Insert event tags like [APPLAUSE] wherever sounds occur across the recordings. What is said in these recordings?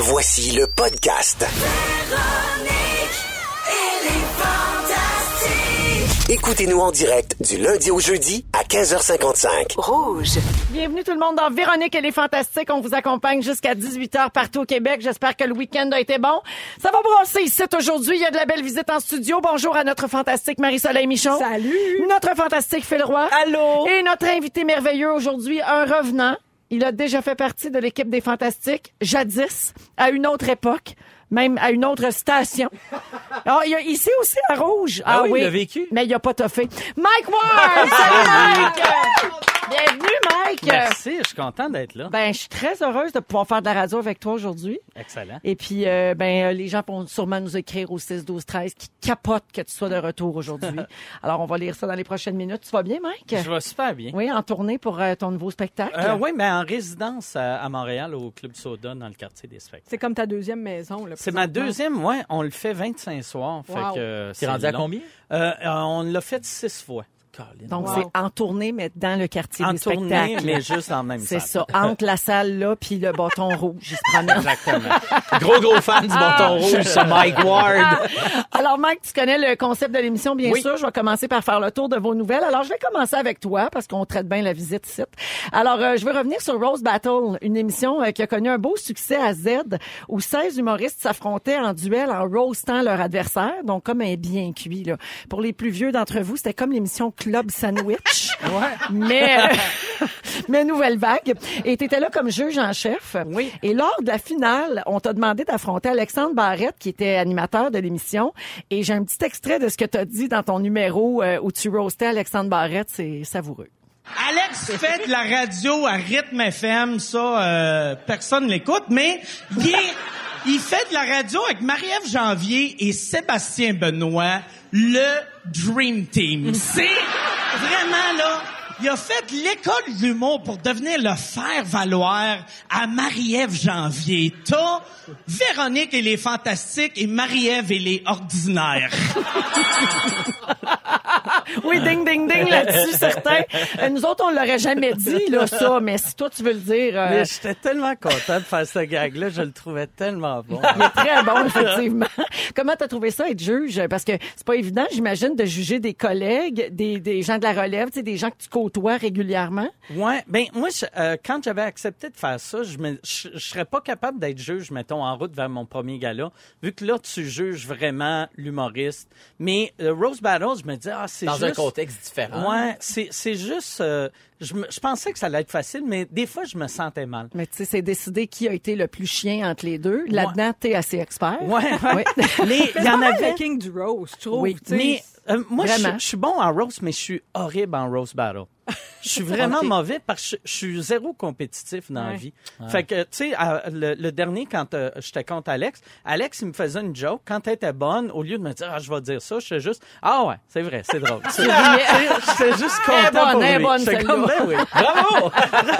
Voici le podcast. Écoutez-nous en direct du lundi au jeudi à 15h55. Rouge. Bienvenue tout le monde dans Véronique et les Fantastiques. On vous accompagne jusqu'à 18h partout au Québec. J'espère que le week-end a été bon. Ça va brasser ici aujourd'hui. Il y a de la belle visite en studio. Bonjour à notre fantastique Marie-Soleil Michon. Salut. Notre fantastique Phil Roy. Allô. Et notre invité merveilleux aujourd'hui, un revenant. Il a déjà fait partie de l'équipe des Fantastiques, jadis, à une autre époque, même à une autre station. Alors, [LAUGHS] il y a ici aussi à Rouge. Ah oui, il l'a vécu. Mais il a pas toffé. Mike Ward! [LAUGHS] Salut Mike! Bienvenue Mike! Merci, je suis content d'être là. Ben, je suis très heureuse de pouvoir faire de la radio avec toi aujourd'hui. Excellent. Et puis, euh, ben, euh, les gens vont sûrement nous écrire au 6 12 13 qui capotent que tu sois de retour aujourd'hui. [LAUGHS] Alors, on va lire ça dans les prochaines minutes. Tu vas bien, Mike? Je vais super bien. Oui, en tournée pour euh, ton nouveau spectacle. Euh, oui, mais en résidence à, à Montréal, au Club Soda, dans le quartier des spectacles. C'est comme ta deuxième maison. Là, C'est ma deuxième, ouais. On le fait 25 soirs. Wow. Fait que, euh, T'es rendu à combien? Euh, euh, on l'a fait six fois. Colin. Donc, Wow. c'est en tournée, mais dans le quartier en des tournée, spectacles. mais juste en même C'est ça, entre la salle là puis le bâton [LAUGHS] rouge. Il se promène. Exactement. [LAUGHS] Gros, gros fan du bâton rouge, ce Mike Ward. [LAUGHS] Alors, Mike, tu connais le concept de l'émission, bien Oui. sûr. Je vais commencer par faire le tour de vos nouvelles. Alors, je vais commencer avec toi parce qu'on traite bien la visite ici. Alors, euh, je veux revenir sur Rose Battle, une émission euh, qui a connu un beau succès à Z où 16 humoristes s'affrontaient en duel en roastant leur adversaire, donc comme un bien cuit. Là. Pour les plus vieux d'entre vous, c'était comme l'émission Club Sandwich. [LAUGHS] Mais, euh, [LAUGHS] mais nouvelle vague. Et tu étais là comme juge en chef. Oui. Et lors de la finale, on t'a demandé d'affronter Alexandre Barrette, qui était animateur de l'émission. Et j'ai un petit extrait de ce que tu as dit dans ton numéro euh, où tu roastais Alexandre Barrette. C'est savoureux. Alex fait de la radio à rythme FM, ça, euh, personne l'écoute, mais il, est- il fait de la radio avec Marie-Ève Janvier et Sébastien Benoît, le Dream Team. [LAUGHS] C'est vraiment là. Il a fait l'école de l'humour pour devenir le faire valoir à Marie-Ève Janvier. T'as Véronique et les Fantastiques et Marie-Ève et les Ordinaires. [LAUGHS] Oui, ding, ding, ding [LAUGHS] là-dessus, certain. Euh, nous autres, on l'aurait jamais dit, là, ça. Mais si toi, tu veux le dire, euh, Mais j'étais tellement content de faire ce gag-là. Je le trouvais tellement bon. est très bon, effectivement. Comment t'as trouvé ça, être juge? Parce que c'est pas évident, j'imagine, de juger des collègues, des, des gens de la relève, tu sais, des gens que tu côtoies régulièrement. Ouais, ben moi, je- euh, quand j'avais accepté de faire ça, je me, je, je serais pas capable d'être juge, mettons, en route vers mon premier gala, vu que là, tu juges vraiment l'humoriste. Mais euh, Rose Battle, je me dis, ah, c'est Dans juste... un contexte différent. Ouais, c'est c'est juste... euh, je, me- je pensais que ça allait être facile, mais des fois, je me sentais mal. Mais tu sais, c'est décidé qui a été le plus chien entre les deux. Là-dedans, t'es assez expert. Ouais, ouais. Oui. [LAUGHS] Mais [LAUGHS] il y en avait... le king du rose, je trouve. Oui. Mais euh, moi, je, suis bon en roast, mais je suis horrible en roast battle. [LAUGHS] Je suis vraiment mauvais parce que je, je suis zéro compétitif dans la Ouais. vie. Fait que, tu sais, le, le dernier, quand euh, j'étais contre Alex, Alex, il me faisait une joke. Quand elle était bonne, au lieu de me dire, ah, je vais dire ça, je fais juste, ah ouais, c'est vrai, c'est drôle. C'est- tu sais, J'étais juste Elle est content bonne, pour elle est lui. bonne, celle-là. comme, ben oui. Bravo!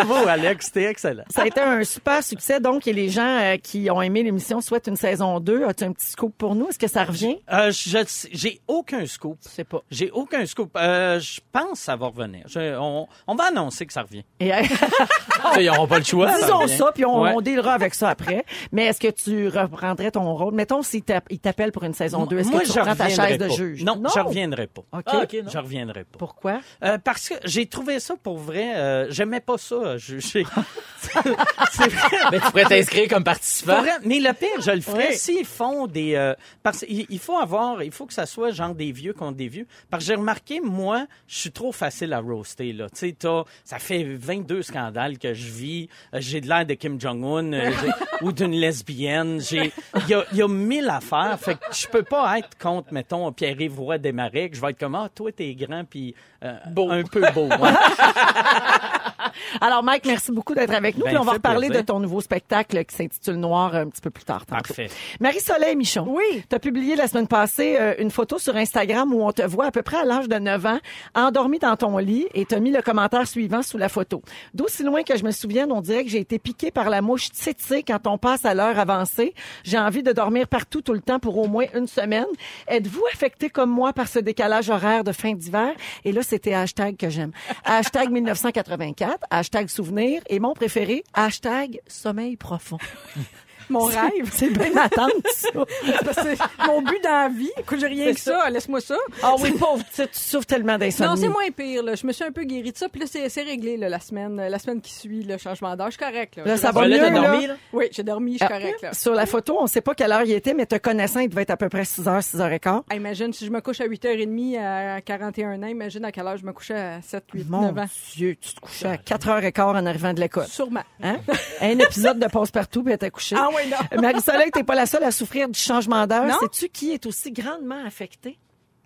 Bravo, Alex, c'était excellent. Ça a été un super succès, donc, et les gens euh, qui ont aimé l'émission souhaitent une saison 2. As-tu un petit scoop pour nous? Est-ce que ça revient? Euh, je- j'ai aucun scoop. Je sais pas. J'ai aucun scoop. Euh, je pense que ça va revenir. Je- on, on va annoncer que ça revient. Et, euh, [LAUGHS] ils n'auront pas le choix. disons ça, puis on, Ouais. on dealera avec ça après. Mais est-ce que tu reprendrais ton rôle? Mettons, s'il t'a- il t'appelle pour une saison 2, est-ce Moi, que tu je reprends ta reviendrai chaise de pas. juge? Non, je reviendrai pas. OK. Ah, non. Je reviendrai pas. Pourquoi? Euh, parce que j'ai trouvé ça pour vrai. euh, J'aimais pas ça, euh, juger. [LAUGHS] c'est vrai. Mais tu pourrais t'inscrire comme participant. vrai, mais le pire, je le ferais Oui. s'ils font des. euh, parce qu'il il faut avoir, il faut que ça soit genre des vieux contre des vieux. Parce que j'ai remarqué, moi, je suis trop facile à roaster là. Tu sais, t'as- ça fait 22 scandales que je vis. Euh, J'ai de l'air de Kim Jong Un [LAUGHS] ou d'une lesbienne. J'ai, il y a, il y a mille affaires. Fait que je peux pas être contre, mettons, Pierre-Yves Roy Desmarais. que Je vais être comme ah, toi t'es grand puis euh, un peu beau. ouais. [LAUGHS] [LAUGHS] Alors, Mike, merci beaucoup d'être avec nous. Ben, puis on va reparler plaisir. de ton nouveau spectacle qui s'intitule Noir un petit peu plus tard. tantôt. Parfait. Marie-Soleil Michon. Oui. Tu as publié la semaine passée euh, une photo sur Instagram où on te voit à peu près à l'âge de 9 ans, endormi dans ton lit et tu as mis le commentaire suivant sous la photo. D'aussi loin que je me souvienne, on dirait que j'ai été piqué par la mouche tsetse quand on passe à l'heure avancée. J'ai envie de dormir partout tout le temps pour au moins une semaine. Êtes-vous affecté comme moi par ce décalage horaire de fin d'hiver? Et là, c'était hashtag que j'aime. Hashtag 1984, hashtag souvenir et mon préféré, hashtag sommeil profond. [LAUGHS] Mon rêve. C'est bien ma tante, ça. [LAUGHS] Parce que c'est mon but dans la vie. Écoute, j'ai rien que ça. Laisse-moi ça. Ah oui, pauvre, tu, tu souffres tellement d'insomnie. Non, c'est moins pire. Là. Je me suis un peu guérie de ça. Puis là, c'est c'est réglé là, la semaine. La semaine qui suit le changement d'âge. Je suis correct. Là, Là, ça va mieux, là. dormi, là? Oui, j'ai dormi. Je suis Ah, correct. Là. Sur la photo, on sait pas quelle heure il était, mais te connaissant, il devait être à peu près 6h, 6h15. Ah, imagine, si je me couche à 8h30 à 41 ans, imagine à quelle heure je me couchais à 7, 8, Mon 9 ans. Dieu, tu te couchais à 4h15 en arrivant de l'école. Sûrement. Hein? Un épisode de Passe-Partout, puis elle était couchée. Ah oui, non. Marie-Soleil, t'es pas la seule à souffrir du changement d'heure. Sais-tu qui est aussi grandement affecté?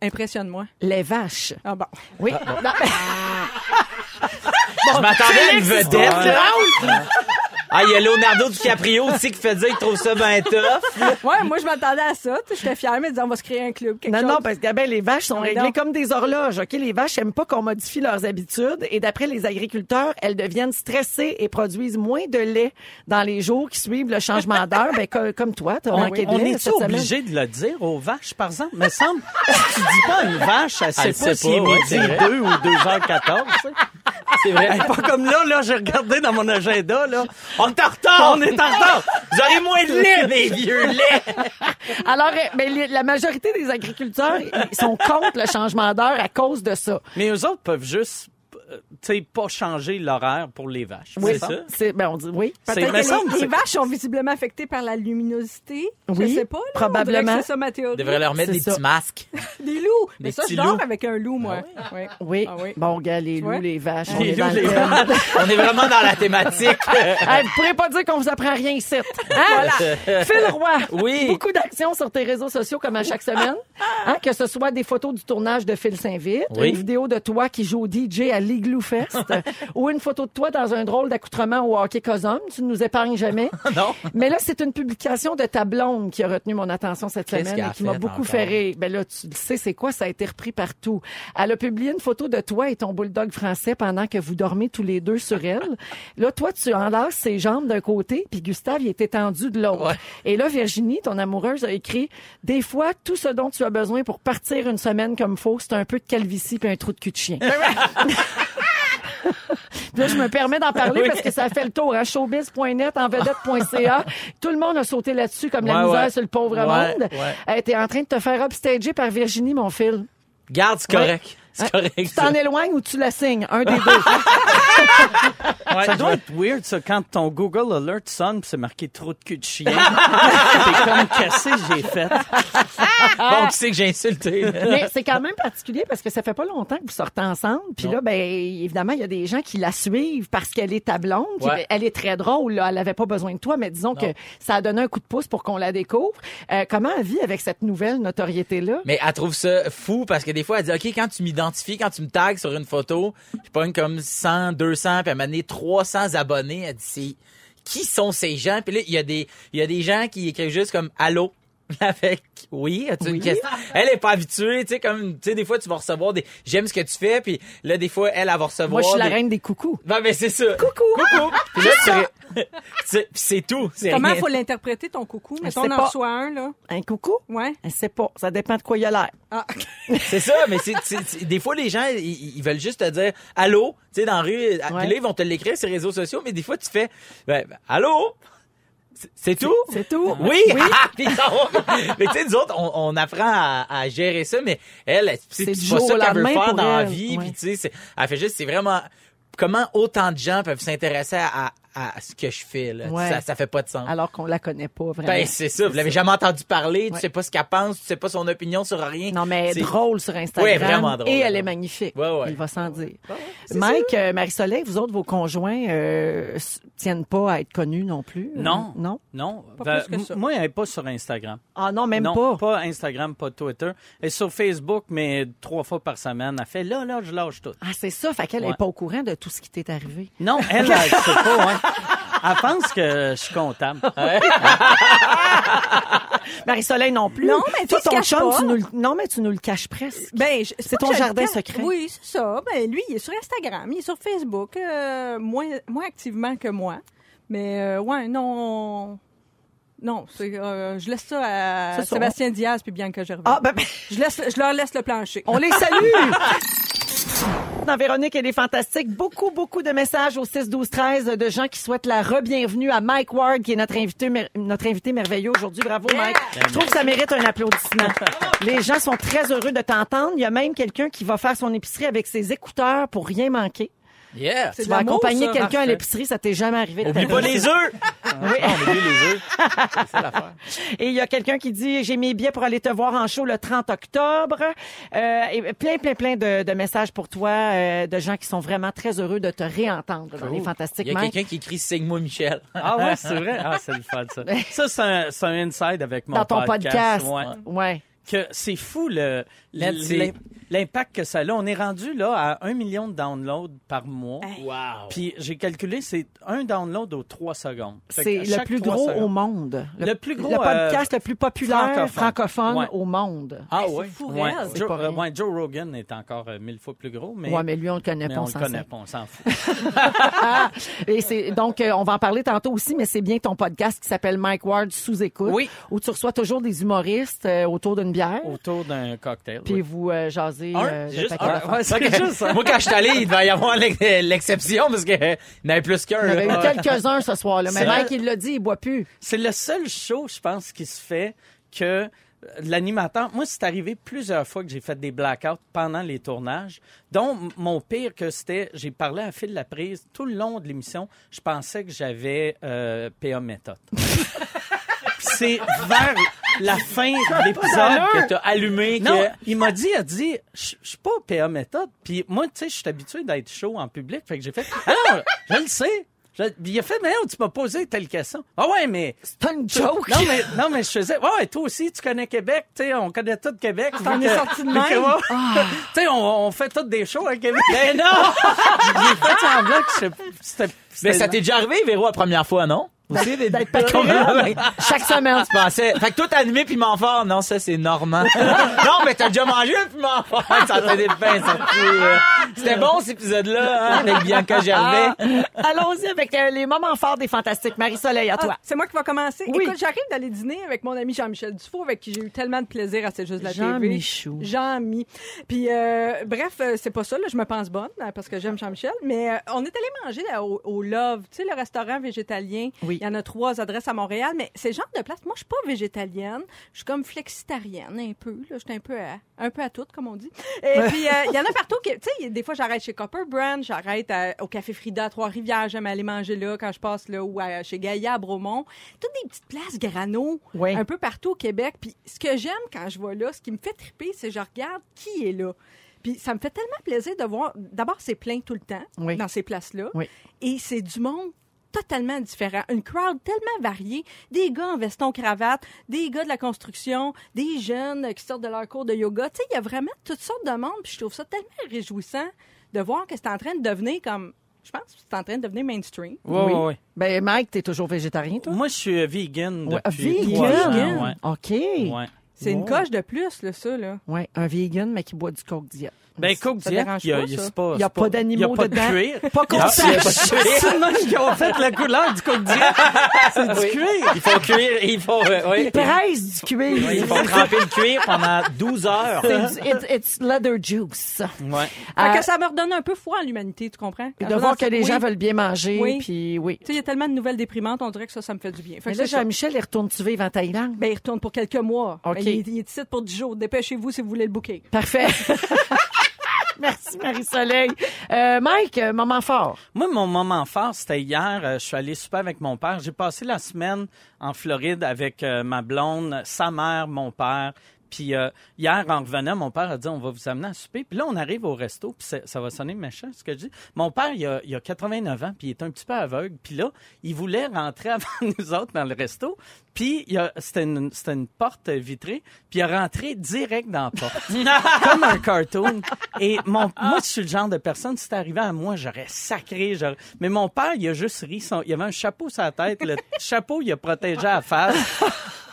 Impressionne-moi. Les vaches. Ah bon. Oui. Non, Je m'attendais à une vedette. Ah, il y a Leonardo DiCaprio aussi qui fait dire qu'il trouve ça ben tough. Ouais, moi, je m'attendais à ça. Tu sais, J'étais fière, mais disant, on va se créer un club. Quelque Non, chose. non, parce que ben, les vaches sont Non, réglées non. comme des horloges. OK, les vaches aiment pas qu'on modifie leurs habitudes et d'après les agriculteurs, elles deviennent stressées et produisent moins de lait dans les jours qui suivent le changement d'heure. Ben, co- comme toi, t'as manqué de on lait est-tu cette semaine. obligé de le dire aux vaches, par exemple? Me semble, si tu dis pas une vache, elle sait Elle pas ouais, midi c'est vrai. 2 ou 2h14. tu sais. C'est vrai. Hey, pas comme là, là, j'ai regardé dans mon agenda, là. On est en retard! On est en retard! Vous aurez moins de lait, mes vieux laits! Alors, euh, ben, les- la majorité des agriculteurs, ils sont contre le changement d'heure à cause de ça. Mais eux autres peuvent juste, sais, pas changer l'horaire pour les vaches. Oui, c'est ça? C'est, ben, on dit oui. Peut-être que les, vaches sont visiblement affectées par la luminosité. Oui, je sais pas. Là, probablement. On dirait que C'est ça ma théorie. Devrait leur mettre des ça. petits masques. [LAUGHS] Des loups. Mais Des ça, je dors loups. avec un loup, moi. Ouais. Oui. Ah oui. Bon, gars, les loups, les vaches, on Les est dans loups, le les thème. On est vraiment dans la thématique. [LAUGHS] Hey, vous pourrez pas dire qu'on vous apprend rien ici. Hein? Phil Roy. Oui. Beaucoup d'actions sur tes réseaux sociaux comme à chaque semaine. Hein, que ce soit des photos du tournage de Phil s'invite, Oui. une vidéo de toi qui joue au DJ à l'Igloo [LAUGHS] Ou une photo de toi dans un drôle d'accoutrement au hockey Cosum. Tu ne nous épargnes jamais. [LAUGHS] non. Mais là, c'est une publication de ta blonde qui a retenu mon attention cette semaine et qui m'a beaucoup fait rire. Ben là, tu le sais, c'est quoi? Ça a été repris partout. Elle a publié une photo de toi et ton bulldog français pendant que vous dormez tous les deux sur elle. [LAUGHS] Là, toi, tu enlaces ses jambes d'un côté, puis Gustave, il est étendu de l'autre. Ouais. Et là, Virginie, ton amoureuse, a écrit « Des fois, tout ce dont tu as besoin pour partir une semaine comme faut, c'est un peu de calvitie puis un trou de cul de chien. » Puis Là, je me permets d'en parler Oui. parce que ça fait le tour. Hein? Showbiz.net, envedette.ca. Tout le monde a sauté là-dessus comme la misère ouais. sur le pauvre Ouais, monde. Euh, T'es en train de te faire upstager par Virginie, mon fil. Garde, c'est correct. C'est correct. Tu t'en éloignes ou tu la signes. Un des [LAUGHS] deux? Ouais, Ça doit être weird, ça, quand ton Google Alert sonne pis c'est marqué trop de cul de chien. [LAUGHS] T'es comme cassé, j'ai fait? [LAUGHS] Bon, qui c'est que j'ai insulté? Mais c'est quand même particulier parce que ça fait pas longtemps que vous sortez ensemble. Puis là, ben évidemment, il y a des gens qui la suivent parce qu'elle est ta blonde. Ouais. elle est très drôle. Là. Elle avait pas besoin de toi, mais disons que ça a donné un coup de pouce pour qu'on la découvre. Euh, comment elle vit avec cette nouvelle notoriété-là? Mais elle trouve ça fou parce que des fois, elle dit, OK, quand tu m'identifies, quand tu me tags sur une photo, je pogne comme 100, 200, puis elle m'a donné 300 abonnés. Elle dit, qui sont ces gens? Puis là, il y a des, il y a des gens qui écrivent juste comme, allô? [LAUGHS] Avec, oui, as-tu une question? Elle est pas habituée, tu sais, comme, tu sais, des fois, tu vas recevoir des, j'aime ce que tu fais, puis là, des fois, elle, elle va recevoir Moi, je suis la reine des coucous. Ben, ben, c'est ça. Coucou! Coucou! Puis là, tu [LAUGHS] c'est, puis tout. Comment rien. il faut l'interpréter, ton coucou? Sais on en reçoit un, là. Un coucou? Ouais. Elle sait pas. Ça dépend de quoi il a l'air. Ah, [LAUGHS] C'est ça, mais c'est, des fois, les gens, ils, ils veulent juste te dire allô, tu sais, dans la rue. Puis là, ils vont te l'écrire sur les réseaux sociaux, mais des fois, tu fais ben, ben, allô? C'est- tout? C'est tout? Oui! [LAUGHS] Ah, puis non. mais tu sais, nous autres, on, on apprend à, à gérer ça, mais elle, c'est pas ça qu'elle veut faire dans la vie. Ouais. Puis tu sais, c'est- elle fait juste, c'est vraiment comment autant de gens peuvent s'intéresser à, à ce que je fais. Là. Ouais. Ça, ça fait pas de sens. Alors qu'on la connaît pas vraiment. ben, c'est ça. Vous l'avez jamais entendu parler, tu Ouais. sais pas ce qu'elle pense, tu sais pas son opinion sur rien. Non, mais elle est C'est- drôle sur Instagram. Ouais, vraiment drôle, Et elle est magnifique. Ouais, ouais. Il va sans dire. Mike, euh, Marie-Soleil, vous autres, vos conjoints euh, tiennent pas à être connus non plus? euh? Non. Non? Non. Pas Ben, plus que ça. m- Moi, elle est pas sur Instagram. Ah non, même non, pas. Instagram, pas Twitter. Elle est sur Facebook, mais trois fois par semaine. Elle fait là, là, je lâche tout. Ah, c'est ça. Fait qu'elle est pas au courant de tout ce qui t'est arrivé. Non, elle, elle sait pas, hein. [LAUGHS] Elle pense que je suis comptable. [LAUGHS] [LAUGHS] Marie-Soleil non plus. Non, mais toi, tu ton caches chum, pas. tu nous le... non, mais tu nous le caches presque. Ben, je- C'est pas ton que je le jardin cache. secret. Oui, c'est ça. Ben, lui, il est sur Instagram, il est sur Facebook, euh, moins, moins activement que moi. Mais, euh, ouais, non. Non, c'est, euh, je laisse ça à C'est ça. Sébastien Diaz puis Bianca Gervais. Ah, ben, ben, Je, laisse, je leur laisse le plancher. on les salue! Suite dans Véronique et les Fantastiques. Beaucoup, beaucoup de messages au 6 12 13 de gens qui souhaitent la re-bienvenue à Mike Ward, qui est notre invité, notre invité merveilleux aujourd'hui. Bravo, Mike. Je trouve que ça mérite un applaudissement. Les gens sont très heureux de t'entendre. Il y a même quelqu'un qui va faire son épicerie avec ses écouteurs pour rien manquer. Yeah. Tu vas accompagner quelqu'un à l'épicerie, ça t'est jamais arrivé. Oublie pas les œufs. [LAUGHS] Oui. Ah, on oublie les œufs. [LAUGHS] C'est ça l'affaire. Et il y a quelqu'un qui dit j'ai mes billets pour aller te voir en show le 30 octobre. Euh, et plein, plein, plein de, de messages pour toi, euh, de gens qui sont vraiment très heureux de te réentendre dans les fantastiques. Il y a quelqu'un qui écrit Signe-moi Michel. Ah ouais, c'est vrai. [LAUGHS] Ah, c'est le fun, ça. Ça, c'est un, c'est un inside avec mon dans ton podcast. Ouais. Ouais. Que c'est fou le, l'impact que ça a. On est rendu là à un million de downloads par mois. Wow. Puis j'ai calculé, c'est un download aux trois secondes. C'est le plus gros secondes- au monde. Le plus gros, Le podcast le plus populaire francophone, francophone. Ouais. au monde. Ah C'est ouais. fou, Ouais, Joe, euh, ouais, Joe Rogan est encore euh, mille fois plus gros, mais, ouais, mais lui, on le connaît mais pas, on on le connaît pas, on s'en fout. [LAUGHS] Et donc euh, on va en parler tantôt aussi, mais c'est bien ton podcast qui s'appelle Mike Ward sous écoute, Oui. où tu reçois toujours des humoristes euh, autour d'une bière, Autour d'un cocktail. Puis oui. vous euh, jasez Un? euh, Juste un? Ouais, c'est ça. Moi, quand je suis allé, il devait y avoir l'ex- l'exception parce qu'il y en avait plus qu'un. Il y en avait là. eu quelques-uns ce soir-là, mais C'est Mike, il l'a dit, il boit plus. C'est le seul show, je pense, qui se fait que euh, l'animateur. Moi, c'est arrivé plusieurs fois que j'ai fait des blackouts pendant les tournages, dont m- mon pire que c'était, j'ai parlé à Phil Laprise tout le long de l'émission. Je pensais que j'avais euh, PA méthode. [LAUGHS] c'est vers la [LAUGHS] fin de l'épisode Que t'as allumé que... il m'a dit, il a dit, je je suis pas PA méthode. Puis moi, tu sais, je suis habitué d'être chaud en public. Fait que j'ai fait, ah non, je le sais. Je- il a fait, mais non, tu m'as posé telle question. Ah ouais, mais. C'est pas une joke. Non, mais, non, mais je faisais, ouais, ouais, toi aussi, tu connais Québec, tu sais, on connaît tout Québec. T'en Vu es sorti de même? Ah. Tu sais, on, on fait toutes des shows à Québec. Mais non! [LAUGHS] J'ai fait semblant que je- c'était. Mais ça t'est déjà arrivé, Véro, la première fois, non? Aussi, des- D'être pas Combien? crédible. Chaque semaine. Tu pensais. Fait que toi, t'as animé piment fort. Non, ça, c'est Normand. [LAUGHS] non, mais t'as déjà mangé un piment fort. Ça fait des pains sortis. C'était bon, cet épisode-là, hein, avec Bianca Gervais. Allons-y avec euh, les moments forts des fantastiques. Marie-Soleil, à toi. Ah, c'est moi qui va commencer. Oui. Écoute, j'arrive d'aller dîner avec mon ami Jean-Michel Dufault, avec qui j'ai eu tellement de plaisir à C'est juste la Jean TV. Michou. Jean-Mi. Puis, euh, bref, euh, c'est pas ça, là, je me pense bonne, euh, parce que j'aime Jean-Michel, mais euh, on est allé manger là, au, au Love, tu sais, le restaurant végétalien. Oui. Il y en a trois adresses à Montréal, mais c'est le genre de place. Moi, je suis pas végétalienne, je suis comme flexitarienne, un peu, là, je suis un peu à, un peu à tout, comme on dit. Et puis, euh, il y en a partout, [LAUGHS] tu sais, des fois, j'arrête chez Copper Brand, j'arrête à- au Café Frida à Trois-Rivières, j'aime aller manger là quand je passe là, ou à- chez Gaïa à Bromont. Toutes des petites places grano, Oui. un peu partout au Québec. Puis ce que j'aime quand je vois là, ce qui me fait triper, c'est que je regarde qui est là. Puis ça me fait tellement plaisir de voir. D'abord, c'est plein tout le temps Oui. dans ces places-là. Oui. Et c'est du monde totalement différent. Une crowd tellement variée. Des gars en veston-cravate, des gars de la construction, des jeunes qui sortent de leur cours de yoga. Tu sais, il y a vraiment toutes sortes de monde. Puis je trouve ça tellement réjouissant de voir que c'est en train de devenir comme... Je pense que c'est en train de devenir mainstream. Ouais, Oui. ouais, ouais. Ben, Mike, t'es toujours végétarien, toi? Moi, je suis euh, vegan Ouais, depuis vegan? trois ans, ouais. OK. Ouais. C'est une coche de plus, là, ça, là. Ouais, un vegan, mais qui boit du coke diète. Ben, Coke Ça Diet, il y a, pas, y a- pas, Il y a c'est pas d'animaux il y a pas dedans. de cuir. Pas qu'on sache. pas. C'est le même qui ont fait la couleur du Coke Diet. [LAUGHS] C'est du Oui. cuir. Il faut cuire, il faut, euh, oui. Presse du cuir. Oui, il faut tremper le cuir pendant 12 heures. C'est it's leather juice. Ouais. Fait Euh, que ça me redonne un peu foi en l'humanité, tu comprends? De voir que les oui. gens veulent bien manger, Oui. puis oui. Tu sais, il y a tellement de nouvelles déprimantes, on dirait que ça, ça me fait du bien. Fait Mais là. Jean-Michel, il retourne-tu vivre en Thaïlande? Ben, il retourne pour quelques mois. OK. Ben, il, est- ici pour 10 jours. Dépêchez-vous si vous voulez le booker. Parfait. [LAUGHS] [LAUGHS] Merci, Marie-Soleil. Euh, Mike, euh, moment fort. Moi, mon moment fort, c'était hier. euh, je suis allé super avec mon père. J'ai passé la semaine en Floride avec euh, ma blonde, sa mère, mon père. Puis euh, hier, en revenant, mon père a dit on va vous amener à souper. Puis là, on arrive au resto, puis ça va sonner méchant ce que je dis. Mon père, il a, il a 89 ans, puis il est un petit peu aveugle. Puis là, il voulait rentrer [LAUGHS] avant nous autres dans le resto. Puis c'était une, une porte vitrée, puis il a rentré direct dans la porte. [LAUGHS] comme un cartoon. Et mon, moi, je suis le genre de personne, si c'était arrivé à moi, j'aurais sacré. Mais mon père, il a juste ri. Son, il avait un chapeau sur la tête. Le chapeau, il a protégé la face.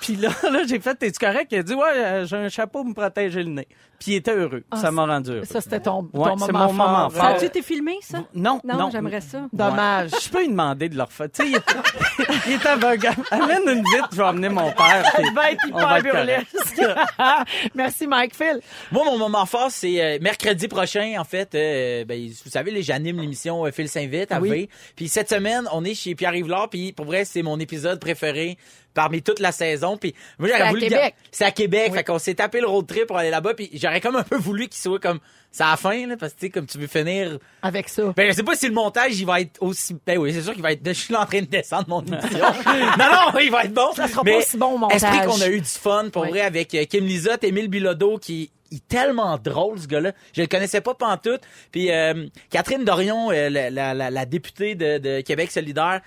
Puis là, [LAUGHS] là j'ai fait, t'es-tu correct? Il a dit, ouais, euh, j'ai un chapeau pour me protéger le nez. Puis il était heureux. ça m'a rendu heureux. Ça, c'était ton, ton Ouais, moment c'est mon fort. moment Ça fort. a-tu été filmé, ça? Non, Non, non. j'aimerais ça. Dommage. Ouais. Je peux lui demander de le refaire. Tu sais, il, est- [LAUGHS] il est aveugle. Amène une vite, je vais emmener mon père. Il va être on va hyper burlesque. [LAUGHS] Merci, Mike Phil. Moi, mon moment fort, c'est euh, mercredi prochain, en fait. euh, ben, vous savez, les- j'anime l'émission euh, Phil s'invite à Oui. V. Puis cette semaine, on est chez Pierre Yvelard. Puis pour vrai, c'est mon épisode préféré parmi toute la saison. Puis moi, C'est j'aurais à voulu Québec. C'est à Québec. Oui. Fait qu'on s'est tapé le road trip pour aller là-bas. Puis j'aurais comme un peu voulu qu'il soit comme ça à la fin, là, parce que tu sais, comme tu veux finir. Avec ça. Ben, je sais pas si le montage, il va être aussi. Ben oui, c'est sûr qu'il va être. [LAUGHS] Je suis là en train de descendre mon émission. [LAUGHS] non, non, il va être bon. Ça sera Mais pas aussi bon au montage. Esprit qu'on a eu du fun, pour Oui. vrai, avec euh, Kim Lizotte, Émile Bilodeau, qui est tellement drôle, ce gars-là. Je le connaissais pas pantoute. Puis euh, Catherine Dorion, euh, la, la, la, la députée de, de Québec solidaire,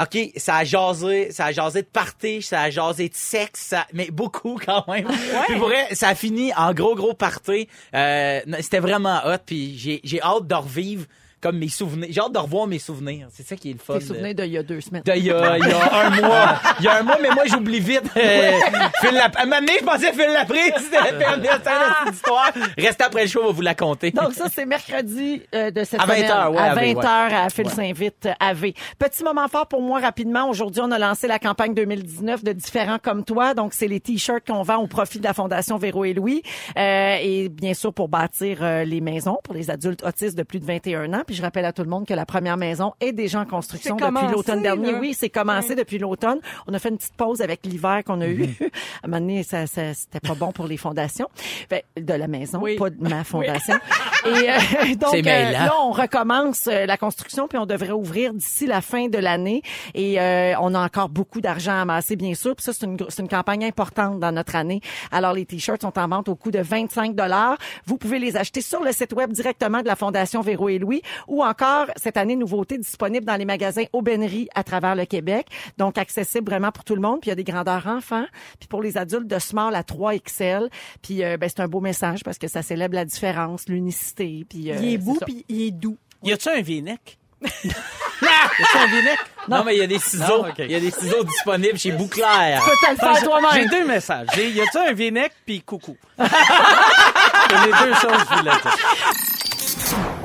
OK, ça a jasé, ça a jasé de party, ça a jasé de sexe, ça- mais beaucoup quand même. Puis pour vrai, ça a fini en gros gros party. Euh, C'était vraiment hot, puis j'ai j'ai hâte de revivre comme mes souvenirs. J'ai hâte de revoir mes souvenirs. C'est ça qui est le fun. Tes de- souvenirs d'il y a deux semaines. de il y a, il y a un mois. [LAUGHS] Il y a un mois, mais moi, j'oublie vite. Euh, Phil Lap- À un moment donné, je pensais Phil Laprise. [LAUGHS] C'était histoire. Restez après le show, on va vous la conter. Donc ça, c'est mercredi euh, de cette À 20 semaine. heures, ouais, à à 20 V, ouais. heures à Phil s'invite à V. Petit moment fort pour moi rapidement. Aujourd'hui, on a lancé la campagne 2019 de Différents comme toi. Donc, c'est les t-shirts qu'on vend au profit de la Fondation Véro et Louis. Euh, et bien sûr, pour bâtir euh, les maisons pour les adultes autistes de plus de 21 ans. Puis je rappelle à tout le monde que la première maison est déjà en construction depuis l'automne dernier. là. Oui, c'est commencé depuis l'automône. On a fait une petite pause avec l'hiver qu'on a eu. [LAUGHS] à un moment donné, ça, ça, c'était pas bon pour les fondations. Fait, de la maison, Oui. pas de ma [LAUGHS] fondation. Et euh, [LAUGHS] donc, euh, là, on recommence euh, la construction, puis on devrait ouvrir d'ici la fin de l'année. Et euh, on a encore beaucoup d'argent à amasser, bien sûr. Puis ça, c'est une, une campagne importante dans notre année. Alors, les t-shirts sont en vente au coût de 25 dollars. Vous pouvez les acheter sur le site web directement de la Fondation Véro et Louis, ou encore cette année nouveauté disponible dans les magasins Aubainerie à travers le Québec. Donc, accessible vraiment pour tout le monde. Puis il y a des grandeurs enfants, puis pour les adultes de small à 3XL. Puis euh, ben, c'est un beau message parce que ça célèbre la différence, l'unicité. Puis euh, Il est beau puis il est doux. Y a-tu un V-neck? [LAUGHS] y a-tu un V-neck? Non, mais il y a des ciseaux. Non. Il y a des ciseaux disponibles chez Bouclair. [LAUGHS] Tu peux te le faire J'ai toi-même. deux messages. Y a-tu un V-neck puis coucou? [LAUGHS] C'est les deux choses je voulais dire.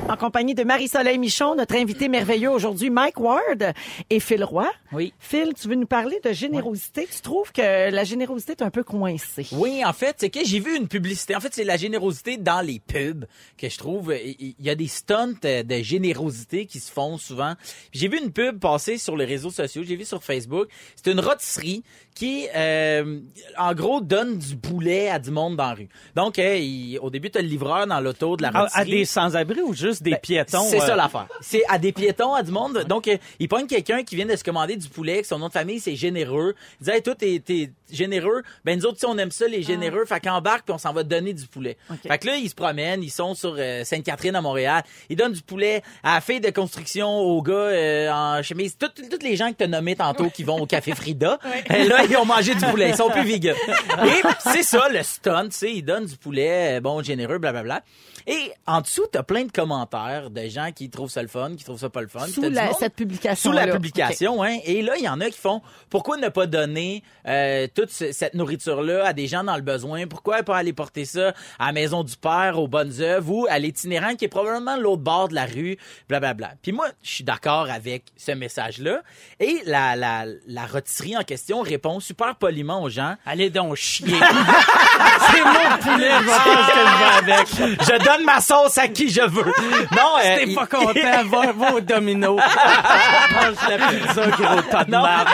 En compagnie de Marie-Soleil Michon, notre invité merveilleux aujourd'hui, Mike Ward et Phil Roy. Oui. Phil, tu veux nous parler de générosité? Tu trouves que la générosité est un peu coincée? Oui, en fait, c'est que j'ai vu une publicité. En fait, c'est la générosité dans les pubs que je trouve. Il y a des stunts euh, de générosité qui se font souvent. J'ai vu une pub passer sur les réseaux sociaux. J'ai vu sur Facebook. C'est une rôtisserie qui, euh, en gros, donne du poulet à du monde dans la rue. Donc, euh, il- au début, tu as le livreur dans l'auto de la À, rôtisserie. à des sans-abri ou juste des Ben, piétons? C'est euh, ça l'affaire. C'est à des piétons, à du monde. Donc, euh, il pogne quelqu'un qui vient de se commander du poulet, que son nom de famille, c'est généreux. Il dit, hey, toi, t'es, t'es généreux. Ben, nous autres, tu sais, on aime ça, les généreux. Fait qu'embarque, puis on s'en va te donner du poulet. Fait que là, ils se promènent. Ils sont sur euh, Sainte-Catherine à Montréal. Ils donnent du poulet à la fille de construction, au gars euh, en chemise. Toutes toutes les gens que t'as nommés tantôt qui vont au Café Frida. [LAUGHS] euh, là, ils ont mangé du poulet. Ils sont plus vegan. [LAUGHS] Et c'est ça, le stunt. Tu sais, ils donnent du poulet, euh, bon, généreux, blablabla. Et en dessous, t'as plein de commentaires de gens qui trouvent ça le fun, qui trouvent ça pas le fun. Sous la- cette publication Sous la publication, hein. Et là, il y en a qui font pourquoi ne pas donner euh, toute ce- cette nourriture-là à des gens dans le besoin? Pourquoi pas aller porter ça à la maison du père, aux bonnes œuvres ou à l'itinérant qui est probablement l'autre bord de la rue, blablabla. Puis moi, je suis d'accord avec ce message-là. Et la, la, la rôtisserie en question répond super poliment aux gens. Allez donc chier. [LAUGHS] c'est mon poulet, je. Je donne ma sauce à qui je veux. Non, euh, T'es il- pas content, [LAUGHS] va, va au domino. Mange la pizza, gros tas de Non. marde.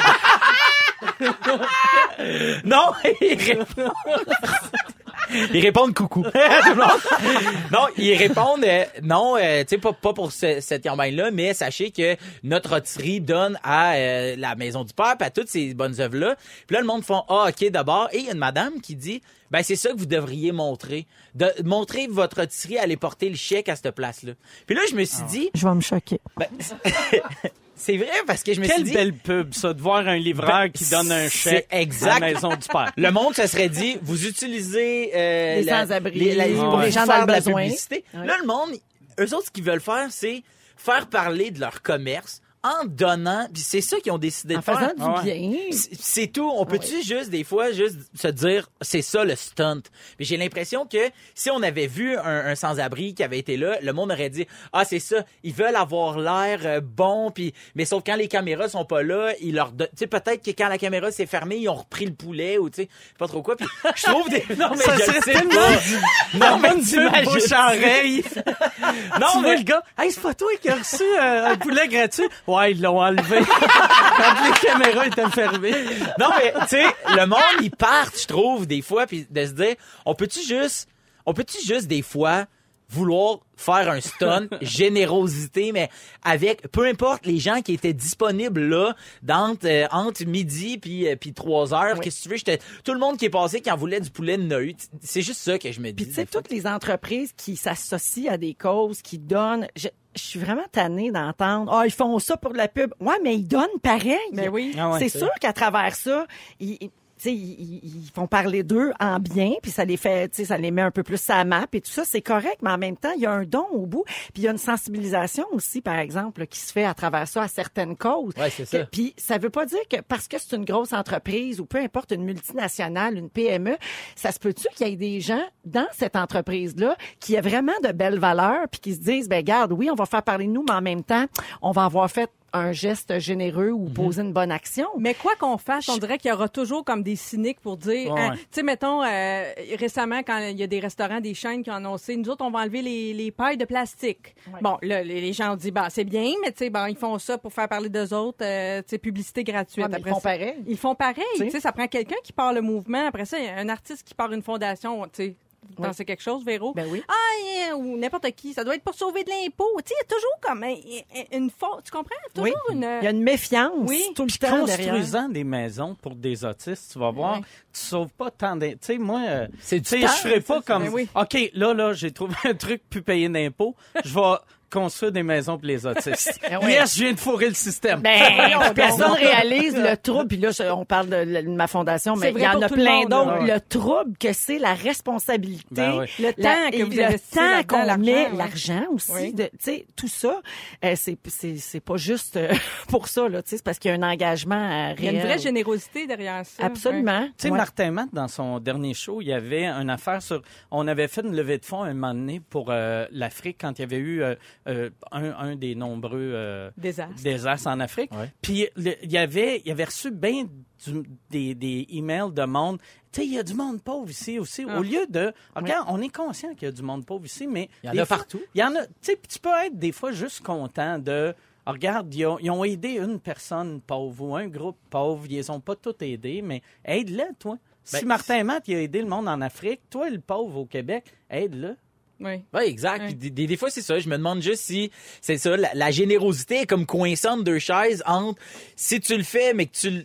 Non, ils répondent. [LAUGHS] Ils répondent coucou. Tout le monde. non, ils répondent euh, non, euh, tu sais pas, pas pour ce- cette campagne-là, mais sachez que notre rôtisserie donne à euh, la maison du père, puis à toutes ces bonnes œuvres là. Puis là le monde font ah ok d'abord et il y a une madame qui dit ben c'est ça que vous devriez montrer, de montrer votre rôtisserie aller porter le chèque à cette place-là. Puis là je me suis dit Je vais me choquer. ben, [LAUGHS] c'est vrai parce que je me suis Quelle dit belle pub, ça, de voir un livreur Ben, qui donne un chèque exact. à la maison du père. Le monde se serait dit, vous utilisez euh, Les sans-abri, les, la- pour les les gens dans le de la besoin. publicité. Ouais. Là, le monde, eux autres, ce qu'ils veulent faire, c'est faire parler de leur commerce en donnant, puis c'est ça qu'ils ont décidé En de faire. faisant du Ah ouais. bien. C'est- tout. On peut-tu juste, des fois, juste se dire, c'est ça le stunt? Mais j'ai l'impression que si on avait vu un, un sans-abri qui avait été là, le monde aurait dit, ah, c'est ça, ils veulent avoir l'air euh, bon, puis mais sauf quand les caméras sont pas là, ils leur donnent, tu sais, peut-être que quand la caméra s'est fermée, ils ont repris le poulet, ou tu sais, pas trop quoi, puis [LAUGHS] je trouve des... Non, mais Ça je serait le sais tellement pas. Non, mais du. [LAUGHS] Non, tu vois mais le gars, hey, c'est pas toi qui a reçu euh, un poulet gratuit? Ouais, ils l'ont enlevé. [LAUGHS] Quand les caméras étaient fermées. Non, mais, tu sais, le monde, il part, je trouve, des fois, puis de se dire, on peut-tu juste, on peut-tu juste, des fois, vouloir faire un stun, [LAUGHS] générosité, mais avec, peu importe les gens qui étaient disponibles là, euh, entre midi puis, euh, puis trois heures, qu'est-ce que tu veux, j'étais, tout le monde qui est passé, qui en voulait du poulet, a eu. C'est juste ça que je me dis. Puis tu sais, toutes les entreprises qui s'associent à des causes, qui donnent... Je, je suis vraiment tannée d'entendre « Ah, ils font ça pour la pub. » Ouais, mais ils donnent pareil. Mais oui. Ah ouais, c'est c'est sûr qu'à travers ça, ils, ils- ils, font parler d'eux en bien, puis ça les fait, ça les met un peu plus à map et tout ça, c'est correct, mais en même temps, il y a un don au bout, puis il y a une sensibilisation aussi, par exemple, qui se fait à travers ça à certaines causes. Ouais, c'est ça. Puis ça veut pas dire que parce que c'est une grosse entreprise ou peu importe une multinationale, une PME, ça se peut-tu qu'il y ait des gens dans cette entreprise-là qui a vraiment de belles valeurs, puis qui se disent, ben garde, oui, on va faire parler de nous, mais en même temps, on va avoir fait un geste généreux ou poser une bonne action. Mais quoi qu'on fasse, on dirait qu'il y aura toujours comme des cyniques pour dire, Ouais, hein, tu sais, mettons, euh, récemment, quand il y a des restaurants, des chaînes qui ont annoncé, nous autres, on va enlever les, les pailles de plastique. Bon, là, les, gens ont dit, bah, c'est bien, mais tu sais, bon, ils font ça pour faire parler d'eux autres, euh, tu sais, publicité gratuite. Ouais, mais ils Après font ça- pareil. Ils font pareil. Tu sais. Tu sais, ça prend quelqu'un qui part le mouvement. Après ça, il y a un artiste qui part une fondation, tu sais. Oui. C'est quelque chose, Véro? Ben oui. Ah, euh, ou n'importe qui. Ça doit être pour sauver de l'impôt. Tu sais, il y a toujours comme un- une faute. Tu comprends? Toujours Oui. une. Il y a une méfiance Oui. tout le Puis temps derrière. construisant des maisons pour des autistes, tu vas voir, Ouais. tu sauves pas tant d'im- Tu sais, moi, euh, tu sais, je ferais pas comme, Ben oui. OK, là, là, j'ai trouvé [LAUGHS] un truc plus payé d'impôts, je vais construire des maisons pour les autistes. Ben [LAUGHS] oui. Yes, je viens de fourrer le système. Ben, [LAUGHS] personne réalise le [LAUGHS] trouble. Puis là, je- on parle de, de ma fondation, mais il y en a plein d'autres. Le trouble que c'est la responsabilité, Ben oui. Le la- temps que vous le temps qu'on l'argent, met, ouais. l'argent aussi, Oui. de- tu sais, tout ça, euh, c'est c'est c'est pas juste euh, pour ça là, tu sais, c'est parce qu'il y a un engagement euh, réel. Il y a une vraie générosité derrière ça. Absolument. Tu sais, Ouais. Martin Matt, dans son dernier show, il y avait une affaire sur... On avait fait une levée de fonds un moment donné pour euh, l'Afrique quand il y avait eu euh, euh, un, un des nombreux euh, Désastre. désastres en Afrique. Ouais. Puis il y avait, il avait reçu bien des, des emails de monde. Tu sais, il y a du monde pauvre ici aussi. Ah. Au lieu de... Regarde, on est conscient qu'il y a du monde pauvre ici, mais... Il y en a fois- partout. Il y en a... Tu sais, puis tu peux être des fois juste content de... Ah, Regarde, ils ont, ils ont aidé une personne pauvre ou un groupe pauvre. Ils les ont pas tous aidés, mais aide-le, toi. Si Ben, Martin Matt il a aidé le monde en Afrique, toi, le pauvre au Québec, aide-le. Oui. Exact. Des, des- des fois, c'est ça. Je me demande juste si c'est ça. La, la générosité est comme coincée entre deux chaises entre si tu le fais, mais que tu le.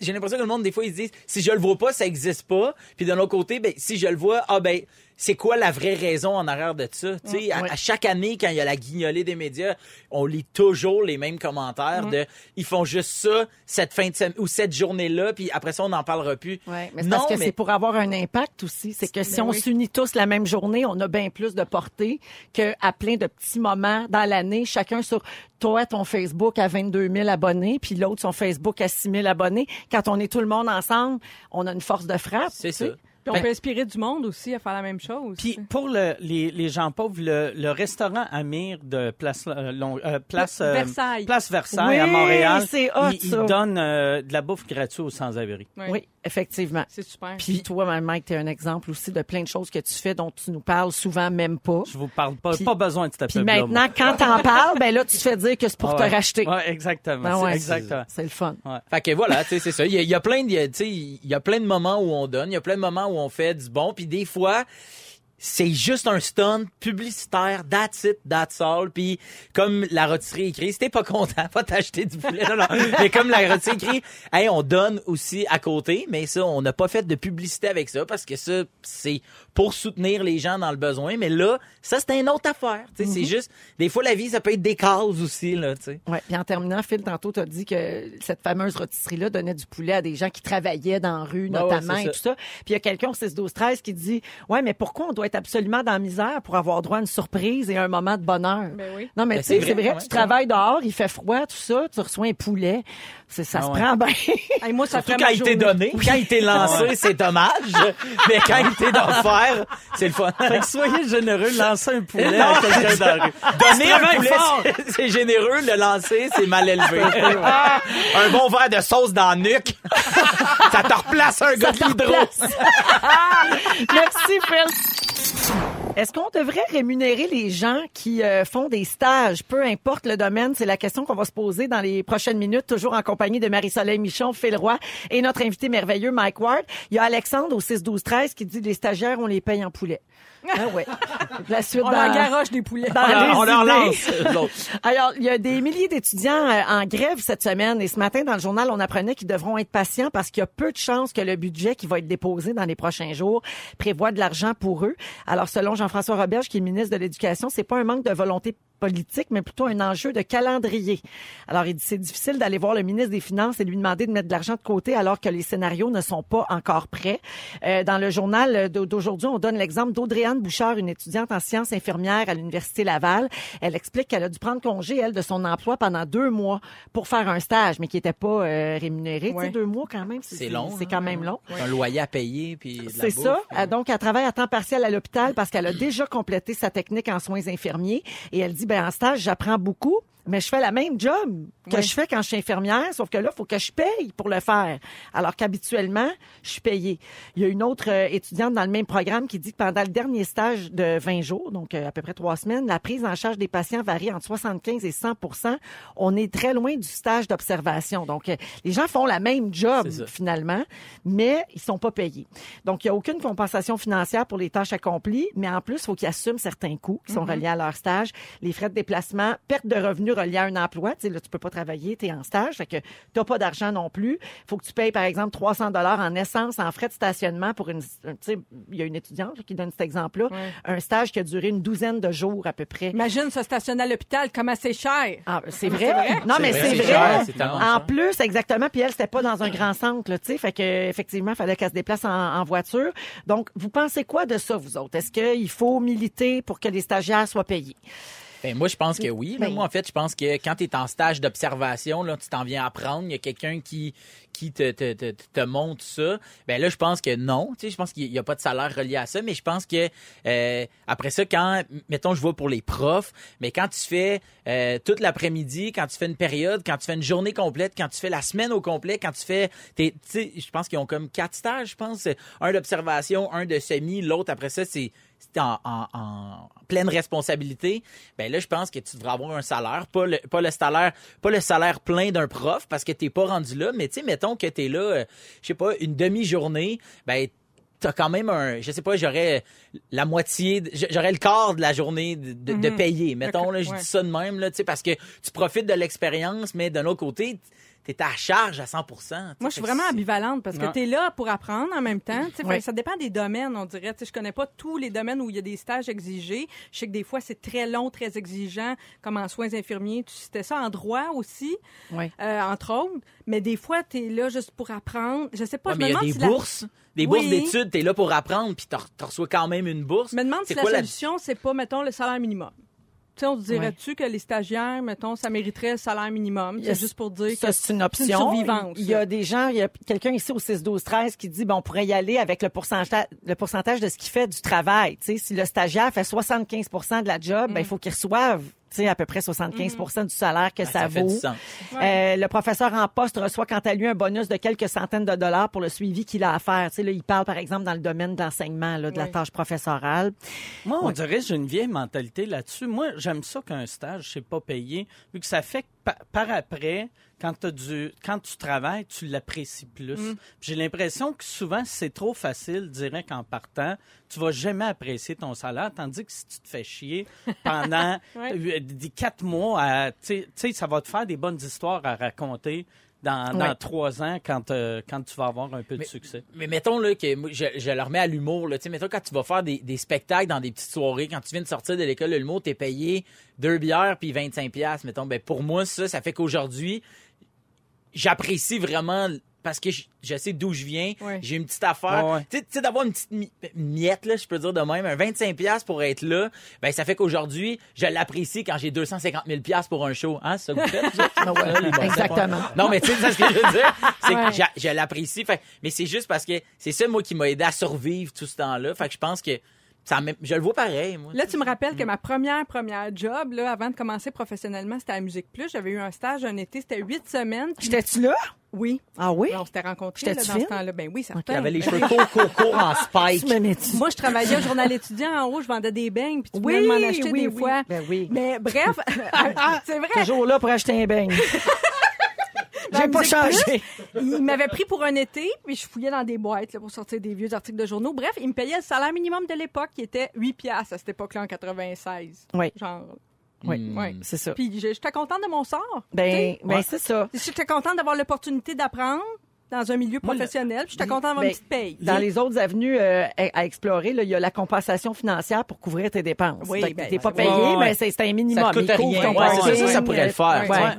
J'ai l'impression que le monde, des fois, ils se disent si je le vois pas, ça existe pas. Puis d'un autre côté, ben, si je le vois, ah ben, c'est quoi la vraie raison en arrière de ça? Tu sais, à, chaque année, quand il y a la guignolée des médias, on lit toujours les mêmes commentaires de ils font juste ça cette fin de semaine ou cette journée-là, puis après ça, on n'en parlera plus. Ouais, mais non, parce que mais c'est pour avoir un impact aussi. C'est que si Ben on oui. s'unit tous la même journée, on a bien plus de portée qu'à plein de petits moments dans l'année, chacun sur toi, ton Facebook à 22 000 abonnés, puis l'autre, son Facebook à 6 000 abonnés. Quand on est tout le monde ensemble, on a une force de frappe. c'est ça. Puis on Ben- peut inspirer du monde aussi à faire la même chose. Puis pour le, les, les gens pauvres, le, le restaurant Amir de Place, euh, Long- euh, Place, euh, Versailles. Place Versailles à Montréal, c'est hot, il, donne euh, de la bouffe gratuite aux sans-abri. Oui. Oui, effectivement. C'est super. Puis toi, Mike, tu es un exemple aussi de plein de choses que tu fais dont tu nous parles souvent même pas. Je vous parle pas, Puis- pas besoin de Puis pub-là, maintenant, quand t'en [LAUGHS] parles, ben là, tu te fais dire que c'est pour moi. te racheter. Ouais, exactement. Ben c'est ouais, exactement. C'est le fun. Fait que voilà, tu sais, c'est ça. Il y a, il y a plein de, il y a plein de moments où on donne, il y a plein de moments où on fait du bon, puis des fois, c'est juste un stunt publicitaire, that's it, that's all. Puis comme la rôtisserie écrit, si t'es pas content, [LAUGHS] pas t'acheter du poulet, non, non. Mais comme la rôtisserie écrit, hey, on donne aussi à côté, mais ça, on n'a pas fait de publicité avec ça parce que ça, c'est pour soutenir les gens dans le besoin. Mais là, ça, c'est une autre affaire. Tu sais, c'est juste, des fois, la vie, ça peut être des cases aussi, là, tu sais. Ouais. Puis en terminant, Phil, tantôt, tu as dit que cette fameuse rôtisserie-là donnait du poulet à des gens qui travaillaient dans la rue, Ben ouais, notamment, et tout ça. Puis il y a quelqu'un au 6 12 13 qui dit Ouais, mais pourquoi on doit être absolument dans la misère pour avoir droit à une surprise et un moment de bonheur. Ben oui. Non, mais Ben, tu sais, c'est vrai, vrai, tu travailles dehors, il fait froid, tout ça, tu reçois un poulet. Ça Ah se ouais. prend bien. [LAUGHS] Hey, moi, ça Surtout quand il t'est donné. Quand il t'est lancé, c'est dommage. Mais quand il t'est offert, c'est le fun. Fait que soyez généreux, lancez un poulet à quelqu'un dans la rue. [LAUGHS] Donner un poulet, c'est- généreux. Le lancer, c'est mal élevé. [LAUGHS] un bon verre de sauce dans la nuque, ça te replace un gars d'hydro. Merci, Phil. Est-ce qu'on devrait rémunérer les gens qui euh, font des stages, peu importe le domaine? C'est la question qu'on va se poser dans les prochaines minutes, toujours en compagnie de Marie-Soleil Michon, Phil Roy et notre invité merveilleux, Mike Ward. Il y a Alexandre au 6-12-13 qui dit les stagiaires, on les paye en poulet. Ah ouais. [LAUGHS] La suite On dans- leur garoche des poulets. dans les on leur lance. [LAUGHS] Alors, il y a des milliers d'étudiants euh, en grève cette semaine et ce matin, dans le journal, on apprenait qu'ils devront être patients parce qu'il y a peu de chances que le budget qui va être déposé dans les prochains jours prévoit de l'argent pour eux. Alors, selon Jean-François Roberge, qui est ministre de l'Éducation, c'est pas un manque de volonté politique, mais plutôt un enjeu de calendrier. Alors, il dit c'est difficile d'aller voir le ministre des Finances et lui demander de mettre de l'argent de côté alors que les scénarios ne sont pas encore prêts. Euh, dans le journal d'aujourd'hui, on donne l'exemple d'Audrey-Anne Bouchard, une étudiante en sciences infirmières à l'Université Laval. Elle explique qu'elle a dû prendre congé, elle, de son emploi pendant deux mois pour faire un stage, mais qui n'était pas euh, rémunéré. Tu sais, Ouais. deux mois quand même, C'est long, C'est hein? quand même long. Un loyer à payer, puis C'est ça. Euh, Donc, elle travaille à temps partiel à l'hôpital parce qu'elle a déjà complété sa technique en soins infirmiers. Et elle dit, ben en stage, j'apprends beaucoup, mais je fais la même job que Oui. je fais quand je suis infirmière, sauf que là, il faut que je paye pour le faire. Alors qu'habituellement, je suis payée. Il y a une autre euh, étudiante dans le même programme qui dit que pendant le dernier stage de 20 jours, donc euh, à peu près trois semaines, la prise en charge des patients varie entre 75 et 100 On est très loin du stage d'observation. Donc, euh, les gens font la même job finalement, mais ils sont pas payés. Donc, il n'y a aucune compensation financière pour les tâches accomplies, mais en plus, il faut qu'ils assument certains coûts qui sont reliés à leur stage, les frais de déplacement, perte de revenus reliés à un emploi. Tu sais, là, tu peux pas travailler, tu es en stage, fait que tu pas d'argent non plus. faut que tu payes, par exemple, 300 dollars en essence, en frais de stationnement pour une... Tu sais, il y a une étudiante là, qui donne cet exemple-là, Ouais. un stage qui a duré une douzaine de jours à peu près. Imagine se stationner à l'hôpital, comment c'est cher? Ah, c'est vrai? Non, mais c'est vrai. cher, en plus, exactement. Puis elle, c'était pas dans un grand centre, là, tu sais. Fait que, effectivement, il fallait qu'elle se déplace en, en voiture. Donc, vous pensez quoi de ça, vous autres? Est-ce qu'il faut militer pour que les stagiaires soient payés? Ben, moi, je pense que oui. là. Ben- Moi, en fait, je pense que quand tu es en stage d'observation, là, tu t'en viens apprendre, il y a quelqu'un qui, qui te, te, te, te montre ça. Ben là, je pense que non. Tu sais, je pense qu'il n'y a pas de salaire relié à ça, mais je pense que euh, après ça, quand, mettons, je vois pour les profs, mais quand tu fais euh, toute l'après-midi, quand tu fais une période, quand tu fais une journée complète, quand tu fais la semaine au complet, quand tu fais, t'es- tu sais, je pense qu'ils ont comme quatre stages, je pense, un d'observation, un de semi, l'autre après ça, c'est en, en- en pleine responsabilité, ben là, je pense que tu devrais avoir un salaire, pas le, pas le salaire, pas le salaire plein d'un prof parce que t'es pas rendu là, mais tu sais, mettons que t'es là, euh, je sais pas, une demi-journée, ben t'as quand même un, je sais pas, j'aurais la moitié, j'aurais le quart de la journée de, de, de payer, mettons, là, je Ouais. dis ça de même, là, tu sais, parce que tu profites de l'expérience, mais d'un autre côté, t'es à charge à 100 tu sais, Moi, je suis vraiment ambivalente parce que tu es là pour apprendre en même temps. tu fait. Ça dépend des domaines, on dirait. Tu sais, Je connais pas tous les domaines où il y a des stages exigés. Je sais que des fois, c'est très long, très exigeant, comme en soins infirmiers. Tu citais ça en droit aussi, Oui. euh, entre autres. Mais des fois, tu es là juste pour apprendre. Je sais pas, Ouais, je mais me il y a demande des si la- bourses, des bourses Oui. d'études, t'es là pour apprendre, puis t'en t'en reçois quand même une bourse. Je me demande si C'est la quoi la- solution, c'est pas, mettons, le salaire minimum. Tu sais, on se dirait-tu que les stagiaires, mettons, ça mériterait le salaire minimum? C'est juste pour dire Ça, que c'est une option. une survivance. Il y a des gens, il y a quelqu'un ici au 6-12-13 qui dit, bon, on pourrait y aller avec le pourcentage, le pourcentage de ce qu'il fait du travail. Tu sais, si le stagiaire fait 75% de la job, ben, il faut qu'il reçoive, à peu près 75 du salaire que Ah, ça, fait vaut. du sens. Euh, le professeur en poste reçoit quant à lui un bonus de quelques centaines de dollars pour le suivi qu'il a à faire. Là, il parle, par exemple, dans le domaine de l'enseignement, de la tâche professorale. Moi, on dirait que j'ai une vieille mentalité là-dessus. Moi, j'aime ça qu'un stage, c'est pas payé, vu que ça fait que pa- par après, quand, t'as du, quand tu travailles, tu l'apprécies plus. J'ai l'impression que souvent, c'est trop facile de dire qu'en partant, tu vas jamais apprécier ton salaire, tandis que si tu te fais chier pendant [LAUGHS] Ouais. des quatre mois, à- tu tu ça va te faire des bonnes histoires à raconter dans, dans Ouais. trois ans quand, euh, quand tu vas avoir un peu de succès. Mais mettons là, que moi, je, je le remets à l'humour. Tu Mettons quand tu vas faire des, des spectacles dans des petites soirées, quand tu viens de sortir de l'école de l'humour, t'es payé deux bières puis 25 pièces. Mettons, ben pour moi ça, ça fait qu'aujourd'hui, j'apprécie vraiment parce que je, je sais d'où je viens, Ouais. j'ai une petite affaire. Ouais, ouais. Tu sais- tu sais, d'avoir une petite mi- miette, là, je peux dire de même, un 25$ piastres pour être là, ben ça fait qu'aujourd'hui, je l'apprécie quand j'ai 250 000$ piastres pour un show. Hein, c'est ça que vous autres? [LAUGHS] Ah exactement. Non, mais tu sais, c'est ce que je veux dire. C'est Ouais. que j'a- je l'apprécie. Fait, mais c'est juste parce que c'est ça, moi, qui m'a aidé à survivre tout ce temps-là. Fait que je pense que ça je le vois pareil, moi. Là, tu me rappelles que ma première, première job, là, avant de commencer professionnellement, c'était à Musique Plus. J'avais eu un stage un été, c'était huit semaines. Puis- J'étais-tu là? Oui. Ah oui? On s'était rencontrés là, dans ce fine? temps-là. Ben oui, ça Il avait les cheveux courts, courts, courts en [LAUGHS] spike. Moi, je travaillais au journal étudiant en haut, je vendais des beignes, puis tu Oui, pouvais m'en acheter oui, des oui. fois. Ben oui. Mais bref, [LAUGHS] [LAUGHS] c'est vrai. Toujours là pour acheter un beigne. J'ai pas changé. Il m'avait pris pour un été, puis je fouillais dans des boîtes là, pour sortir des vieux articles de journaux. Bref, il me payait le salaire minimum de l'époque, qui était 8 piastres à cette époque-là, en 96. Oui. Genre, Oui, ouais. c'est ça. Puis j'étais contente de mon sort. Ben, ben c'est ça. J'étais contente d'avoir l'opportunité d'apprendre dans un milieu professionnel, puis j'étais contente d'avoir Ben, une petite paye. Dans les autres avenues euh, à à explorer, il y a la compensation financière pour couvrir tes dépenses. Oui, ben, t'es pas ouais, payé, ouais. ben c'est un minimum. Ça te coûte rien. Ouais, ça, ça pourrait le faire. Ouais.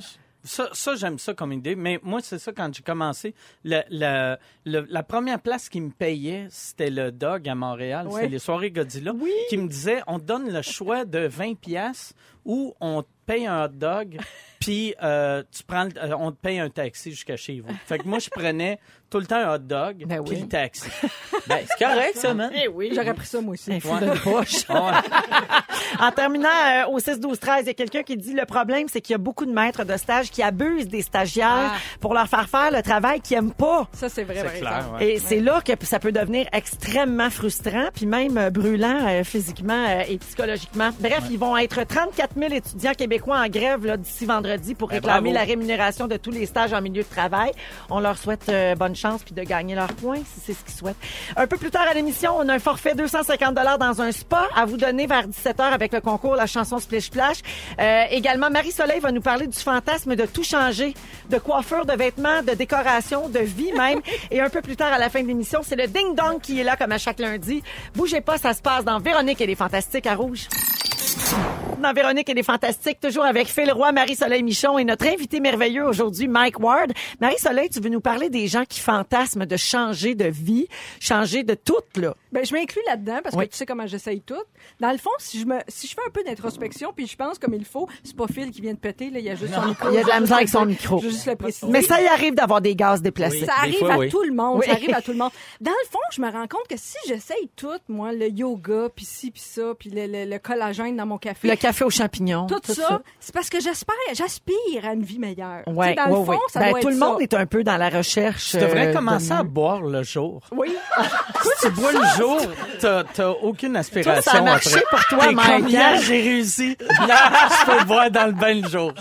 Ça, ça j'aime ça comme idée. Mais moi, c'est ça, quand j'ai commencé, le, le- le- la première place qui me payait, c'était le Dog à Montréal. Ouais. C'était les soirées Godzilla. Qui me disait, on donne le choix de 20 pièces ou on paye un hot dog, [LAUGHS] puis euh, tu prends, le- euh, on te paye un taxi jusqu'à chez vous. Fait que moi, je prenais tout le temps un hot dog, Ben puis oui. le taxi. [LAUGHS] Ben, c'est correct, ça, man. Eh oui. J'aurais pris ça, moi aussi. Un fou de poche. [LAUGHS] Ouais. En terminant euh, au 6 12 13, il y a quelqu'un qui dit le problème c'est qu'il y a beaucoup de maîtres de stage qui abusent des stagiaires Ah. pour leur faire faire le travail qu'ils aiment pas. Ça, c'est vrai, par C'est clair, exemple. ouais. Et c'est là que ça peut devenir extrêmement frustrant, puis même euh, brûlant euh, physiquement euh, et psychologiquement. Bref, ils vont être 34 000 étudiants québécois en grève là, d'ici vendredi pour Ben, réclamer la rémunération de tous les stages en milieu de travail. On leur souhaite euh, bonne chance puis de gagner leurs points si c'est ce qu'ils souhaitent. Un peu plus tard à l'émission, on a un forfait 250 dans un spa à vous donner vers 17h avec le concours La chanson Splish Splash. Euh, également, Marie-Soleil va nous parler du fantasme de tout changer, de coiffure, de vêtements, de décoration, de vie même. [LAUGHS] Et un peu plus tard à la fin de l'émission, c'est le Ding Dong qui est là comme à chaque lundi. Bougez pas, ça se passe dans Véronique et les Fantastiques à Rouge. Dans Véronique et les Fantastiques, toujours avec Phil Roy, Marie-Soleil Michon et notre invité merveilleux aujourd'hui, Mike Ward. Marie-Soleil, tu veux nous parler des gens qui fantasment de changer de vie, changer de tout, là? Ben, je m'inclus là-dedans parce Oui. que tu sais comment j'essaye tout. Dans le fond, si je me, si je fais un peu d'introspection puis je pense comme il faut, c'est pas Phil qui vient de péter, là, il y a juste son micro. Il y a de la misère avec son micro. Je veux juste le préciser. Mais ça y arrive d'avoir des gaz déplacés. Oui. Ça arrive fois, à oui. tout le monde. Oui. Ça arrive à tout le monde. Dans le fond, je me rends compte que si j'essaye tout, moi, le yoga, puis ci, puis ça, puis le, le- le collagène dans mon café, Le café aux champignons. tout, ça, c'est parce que j'espère, j'aspire à une vie meilleure. Ouais, dans ouais, le fond, ouais. ça Ben, doit tout être le ça. monde est un peu dans la recherche. Tu devrais euh, commencer de à boire le jour. Oui. [LAUGHS] Tu bois le jour, [LAUGHS] t'as t'as aucune aspiration. ça a marché après. pour toi, Mike, j'ai réussi. [LAUGHS] Là, je peux boire dans le bain le jour.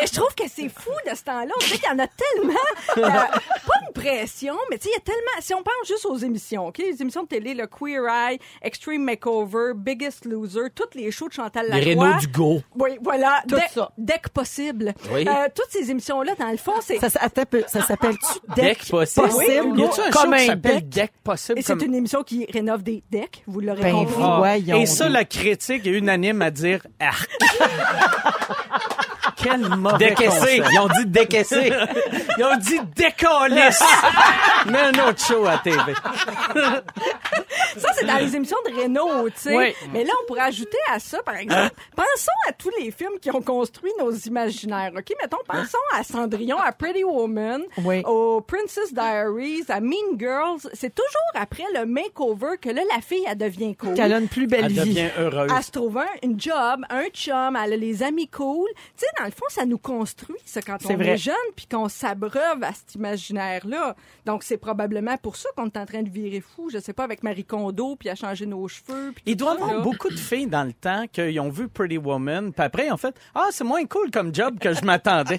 Mais je trouve que c'est fou de ce temps-là. On dirait qu'il y en a tellement. euh, pas une pression, mais tu sais, il y a tellement. Si on pense juste aux émissions, OK? Les émissions de télé, le Queer Eye, Extreme Makeover, Biggest Loser, toutes les shows de Chantal Les Lacroix. Renault du Go. Oui, voilà. Tout Dès- ça. Dès que possible. Oui. Euh, toutes ces émissions-là, dans le fond, c'est. Ça, ça s'appelle-tu [LAUGHS] que possible? possible? Y a-tu un comme show qui un s'appelle deck? Deck Possible? Et c'est comme- une émission qui rénove des decks, vous l'aurez Ben, compris. Voyons Et ça, la critique est unanime à dire Arc. [LAUGHS] Quel [LAUGHS] mauvais Décaissé. concept. Ils ont dit décaissé. [LAUGHS] Ils ont dit décalisse. [LAUGHS] Mets un autre show à TV. Ça, c'est dans les émissions de Renault, tu sais. Oui. Mais là, on pourrait ajouter à ça, par exemple, pensons à tous les films qui ont construit nos imaginaires, OK? Mettons, pensons à Cendrillon, à Pretty Woman, Oui. au Princess Diaries, à Mean Girls. C'est toujours après le makeover que là, la fille, elle devient cool. Qu'elle a une plus belle Elle vie. devient heureuse. Elle se trouve un, une job, un chum, elle a les amis cool. Tu sais, dans le fond, ça nous construit, ça, quand on vrai. est jeune, puis qu'on s'abreuve à cet imaginaire-là. Donc, c'est probablement pour ça qu'on est en train de virer fou, je sais pas, avec Marie Kondo, puis à changer nos cheveux. puis Il doit y avoir beaucoup de filles dans le temps qui ont vu Pretty Woman, puis après, ont fait Ah, c'est moins cool comme job que je m'attendais.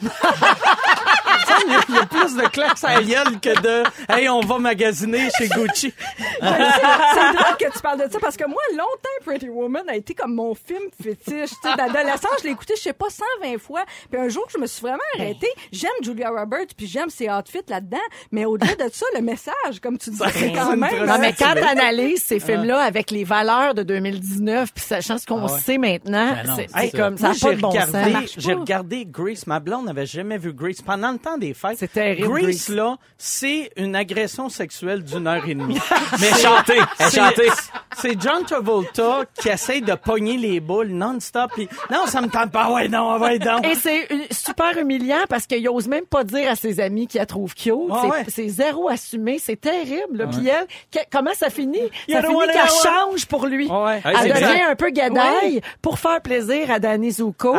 Il y, a- il y a plus de claques à gueule que de Hey, on va magasiner chez [LAUGHS] Gucci. c'est drôle que tu parles de ça parce que moi, longtemps, Pretty Woman a été comme mon film fétiche. D'adolescence, je l'ai écouté, je sais pas, 120 fois. Puis un jour, je me suis vraiment arrêtée. J'aime Julia Roberts, puis j'aime ses outfits là-dedans. Mais au-delà de ça, le message, comme tu dis, c'est quand même... Non, mais quand t'analyses ces films-là avec les valeurs de 2019, puis sachant ce qu'on Ah ouais. sait maintenant, Ben c'est comme ça j'ai bon regardé, regardé Grease. Ma blonde n'avait jamais vu Grease. Pendant le temps des des fêtes. C'est terrible, Grease, Grease. là, c'est une agression sexuelle d'une heure et demie. [LAUGHS] Mais chanter, elle C'est- chanter. C'est John Travolta qui essaye de pogner les boules non-stop. non, ça me tente pas. Ouais, non, ouais, non. Et c'est super humiliant parce qu'il ose même pas dire à ses amis qu'il la trouve cute. c'est, ouais. c'est zéro assumé. C'est terrible. Puis elle, que- comment ça finit? You Ça finit qu'elle change pour lui. Ouais, Elle devient un peu gadaille pour faire plaisir à Danny Zuko.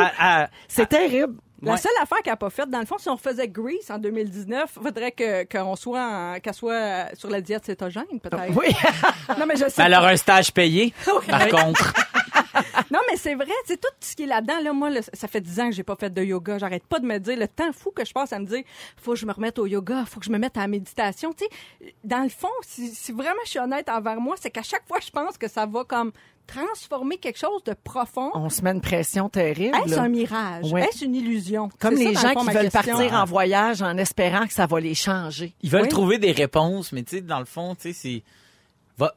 C'est terrible. La Ouais. seule affaire qu'elle n'a pas faite, dans le fond, si on refaisait Grease en 2019, faudrait que qu'on soit en- qu'elle soit euh, sur la diète cétogène, peut-être. Oui. Non, mais je [LAUGHS] sais. Elle aura un stage payé, [LAUGHS] par contre. [LAUGHS] Non, mais c'est vrai, c'est tout ce qui est là-dedans. Là, moi, là, ça fait 10 ans que j'ai pas fait de yoga. J'arrête pas de me dire le temps fou que je passe à me dire, faut que je me remette au yoga, faut que je me mette à la méditation. Tu sais, dans le fond, si, si vraiment je suis honnête envers moi, c'est qu'à chaque fois, je pense que ça va comme transformer quelque chose de profond. On se met une pression terrible. Est-ce un mirage? Ouais. Est-ce une illusion? Comme les ça, dans le gens fond, qui veulent question. partir en voyage en espérant que ça va les changer. Ils veulent Oui. trouver des réponses, mais tu sais, dans le fond, tu sais, c'est...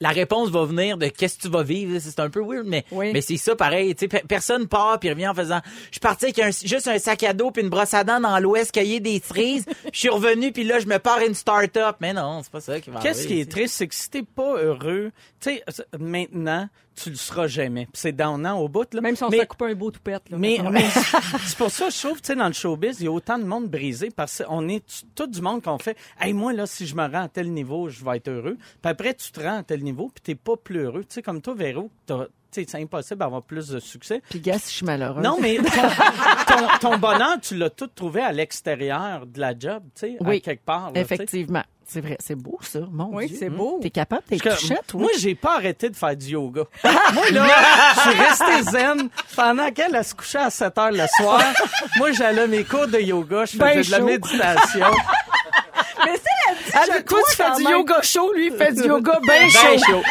La réponse va venir de qu'est-ce que tu vas vivre. C'est un peu weird, mais, Oui. mais c'est ça pareil. Tu sais, pe- personne part puis revient en faisant Je suis parti avec un- juste un sac à dos puis une brosse à dents dans l'ouest, cueillir des cerises. [LAUGHS] Je suis revenu puis là, je me pars une start-up. Mais non, c'est pas ça qui va Qu'est-ce qui est triste, c'est que si t'es pas heureux, tu sais, maintenant, tu le seras jamais. C'est downant au bout, là. Même si on mais, se fait couper un beau toupette. Là, mais, [LAUGHS] c'est pour ça, je trouve, tu sais, dans le showbiz, il y a autant de monde brisé parce qu'on est tout du monde qu'on fait, hey, moi, là, si je me rends à tel niveau, je vais être heureux. Puis après, tu te rends tel niveau, puis t'es pas plus heureux. Tu sais, comme toi, Véro, t'as- tu sais, c'est impossible d'avoir plus de succès. Puis gars, si je suis malheureuse. Non, mais [LAUGHS] ton, ton, ton bonheur, tu l'as tout trouvé à l'extérieur de la job, tu sais, à quelque part. là. Effectivement. C'est vrai. C'est beau, ça. Mon Oui, Dieu. c'est beau. T'es capable que touchette, oui. Moi, j'ai pas arrêté de faire du yoga. [LAUGHS] moi, là, je suis resté zen. Pendant qu'elle elle se couchait à 7 heures le soir, [LAUGHS] moi, j'allais mes cours de yoga, je faisais Ben de la méditation. Dit, Ah, toi, tu fais du yoga chaud, lui, il fait du yoga bien Ben chaud.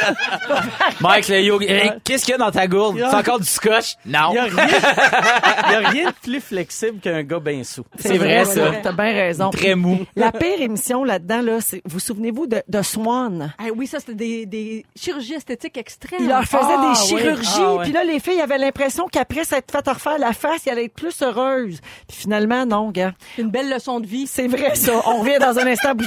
[LAUGHS] Mike, le yoga. Qu'est-ce qu'il y a dans ta gourde? C'est encore du scotch? Non. [LAUGHS] Il y a rien, a de plus flexible qu'un gars bien sous. C'est vrai, ça. T'as bien raison. Très mou. La pire émission là-dedans, là, c'est, vous souvenez-vous de, de Swan? Ah oui, ça, c'était des, des chirurgies esthétiques extrêmes. Il leur faisait Ah, des oui. chirurgies, Ah, puis là, les filles avaient l'impression qu'après s'être fait refaire la face, ils allaient être plus heureuses. Puis finalement, non, gars. Une belle leçon de vie. C'est vrai, ça. On revient dans un instant, [LAUGHS]